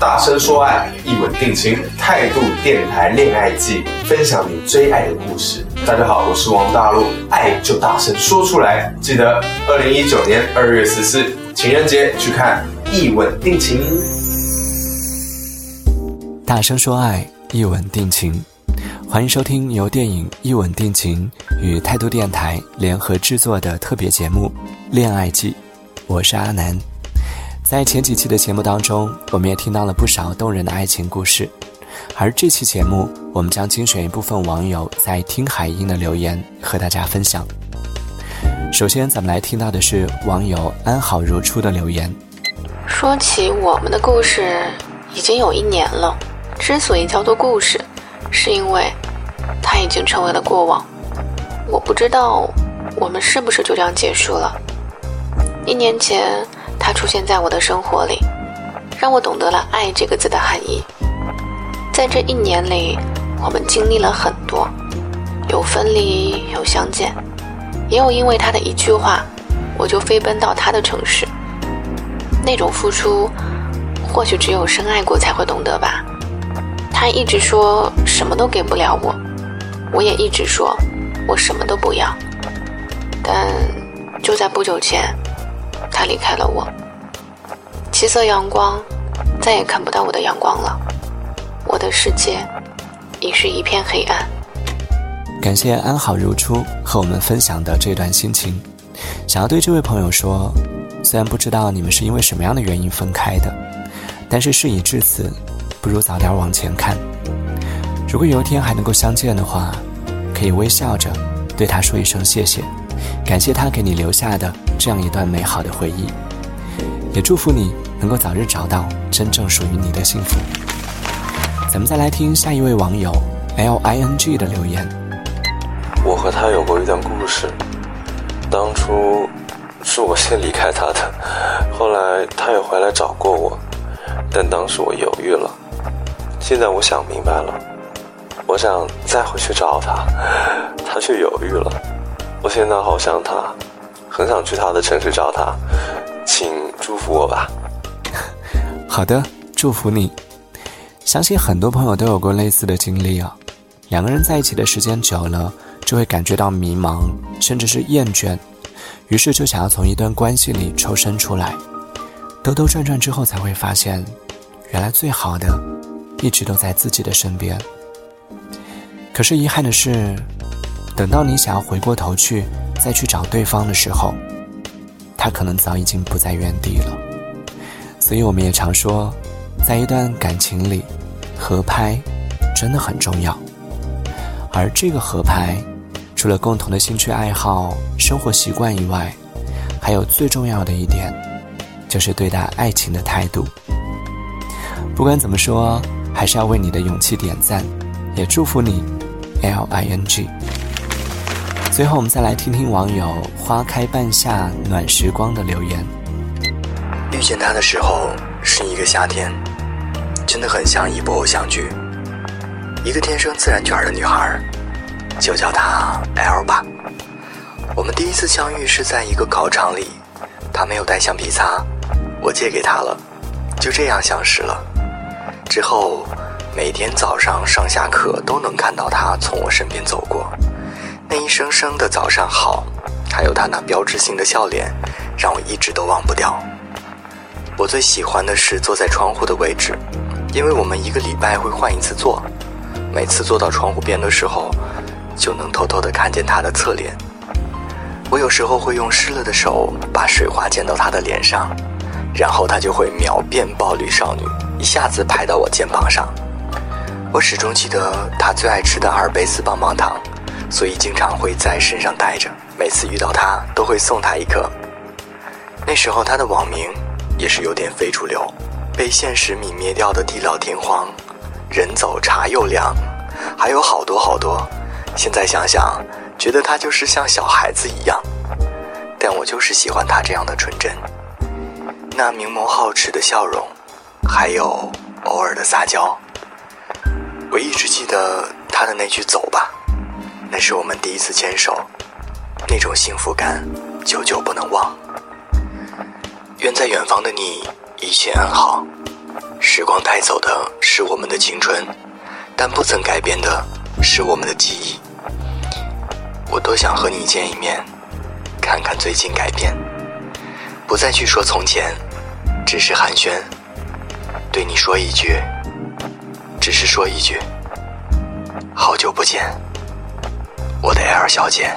大声说爱，一吻定情，态度电台恋爱季，分享你最爱的故事。大家好，我是王大陆，爱就大声说出来。记得二零一九年二月十四情人节去看《一吻定情》。大声说爱，一吻定情。欢迎收听由电影《一吻定情》与态度电台联合制作的特别节目《恋爱季》，我是阿南。在前几期的节目当中，我们也听到了不少动人的爱情故事，而这期节目，我们将精选一部分网友在听海音的留言和大家分享。首先，咱们来听到的是网友安好如初的留言。说起我们的故事，已经有一年了。之所以叫做故事，是因为它已经成为了过往。我不知道我们是不是就这样结束了。一年前，他出现在我的生活里，让我懂得了“爱”这个字的含义。在这一年里，我们经历了很多，有分离，有相见，也有因为他的一句话，我就飞奔到他的城市。那种付出，或许只有深爱过才会懂得吧。他一直说什么都给不了我，我也一直说我什么都不要。但就在不久前，他离开了我。七色阳光，再也看不到我的阳光了。我的世界已是一片黑暗。感谢安好如初和我们分享的这段心情。想要对这位朋友说，虽然不知道你们是因为什么样的原因分开的，但是事已至此。不如早点往前看。如果有一天还能够相见的话，可以微笑着对他说一声谢谢，感谢他给你留下的这样一段美好的回忆，也祝福你能够早日找到真正属于你的幸福。咱们再来听下一位网友 L I N G 的留言。我和他有过一段故事，当初是我先离开他的，后来他也回来找过我，但当时我犹豫了。现在我想明白了，我想再回去找他，他却犹豫了。我现在好想他，很想去他的城市找他，请祝福我吧。好的，祝福你。相信很多朋友都有过类似的经历啊，两个人在一起的时间久了，就会感觉到迷茫，甚至是厌倦，于是就想要从一段关系里抽身出来。兜兜转转之后，才会发现，原来最好的。一直都在自己的身边，可是遗憾的是，等到你想要回过头去再去找对方的时候，他可能早已经不在原地了。所以我们也常说，在一段感情里，合拍真的很重要。而这个合拍，除了共同的兴趣爱好、生活习惯以外，还有最重要的一点，就是对待爱情的态度。不管怎么说。还是要为你的勇气点赞，也祝福你，L I N G。最后，我们再来听听网友“花开半夏暖时光”的留言。遇见他的时候是一个夏天，真的很像一部偶像剧。一个天生自然卷的女孩，就叫她 L 吧。我们第一次相遇是在一个考场里，她没有带橡皮擦，我借给她了，就这样相识了。之后，每天早上上下课都能看到他从我身边走过，那一声声的早上好，还有他那标志性的笑脸，让我一直都忘不掉。我最喜欢的是坐在窗户的位置，因为我们一个礼拜会换一次座，每次坐到窗户边的时候，就能偷偷的看见他的侧脸。我有时候会用湿了的手把水花溅到他的脸上，然后他就会秒变暴力少女。一下子拍到我肩膀上，我始终记得他最爱吃的阿尔卑斯棒棒糖，所以经常会在身上带着。每次遇到他，都会送他一颗。那时候他的网名也是有点非主流，被现实泯灭掉的地老天荒，人走茶又凉，还有好多好多。现在想想，觉得他就是像小孩子一样，但我就是喜欢他这样的纯真，那明眸皓齿的笑容。还有偶尔的撒娇，我一直记得他的那句“走吧”，是我们第一次牵手，那种幸福感久久不能忘。愿在远方的你一切安好，时光带走的是我们的青春，但不曾改变的是我们的记忆。我多想和你见一面，看看最近改变，不再去说从前，只是寒暄，对你说一句，只是说一句，好久不见，我的 L 小姐。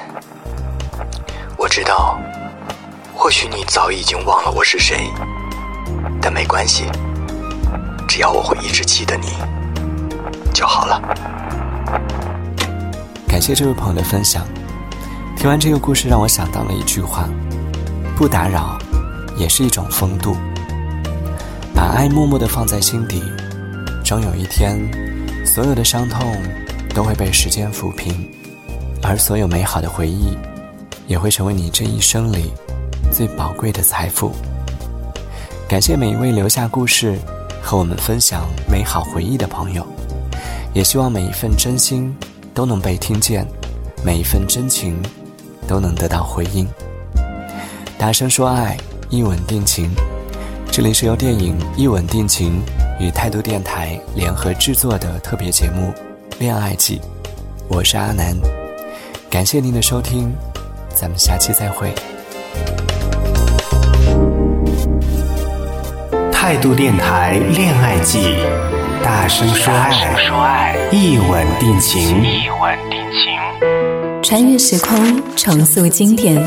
我知道，或许你早已经忘了我是谁，但没关系。只要我会一直记得你就好了。感谢这位朋友的分享。听完这个故事，让我想到了一句话：不打扰，也是一种风度。把爱默默的放在心底，终有一天，所有的伤痛都会被时间抚平，而所有美好的回忆，也会成为你这一生里最宝贵的财富。感谢每一位留下故事。和我们分享美好回忆的朋友，也希望每一份真心都能被听见，每一份真情都能得到回应。大声说爱，一吻定情。这里是由电影《一吻定情》与态度电台联合制作的特别节目《恋爱记》，我是阿南，感谢您的收听，咱们下期再会。态度电台恋爱记，大声说爱，一吻定情。一吻定情穿越时空，重塑经典。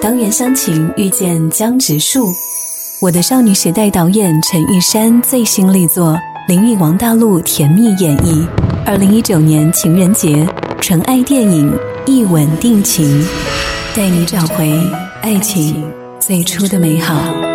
当袁湘琴遇见江直树，我的少女时代导演陈玉珊最新力作，林允王大陆甜蜜演绎。二零一九年情人节，尘爱电影《一吻定情》，带你找回爱情最初的美好。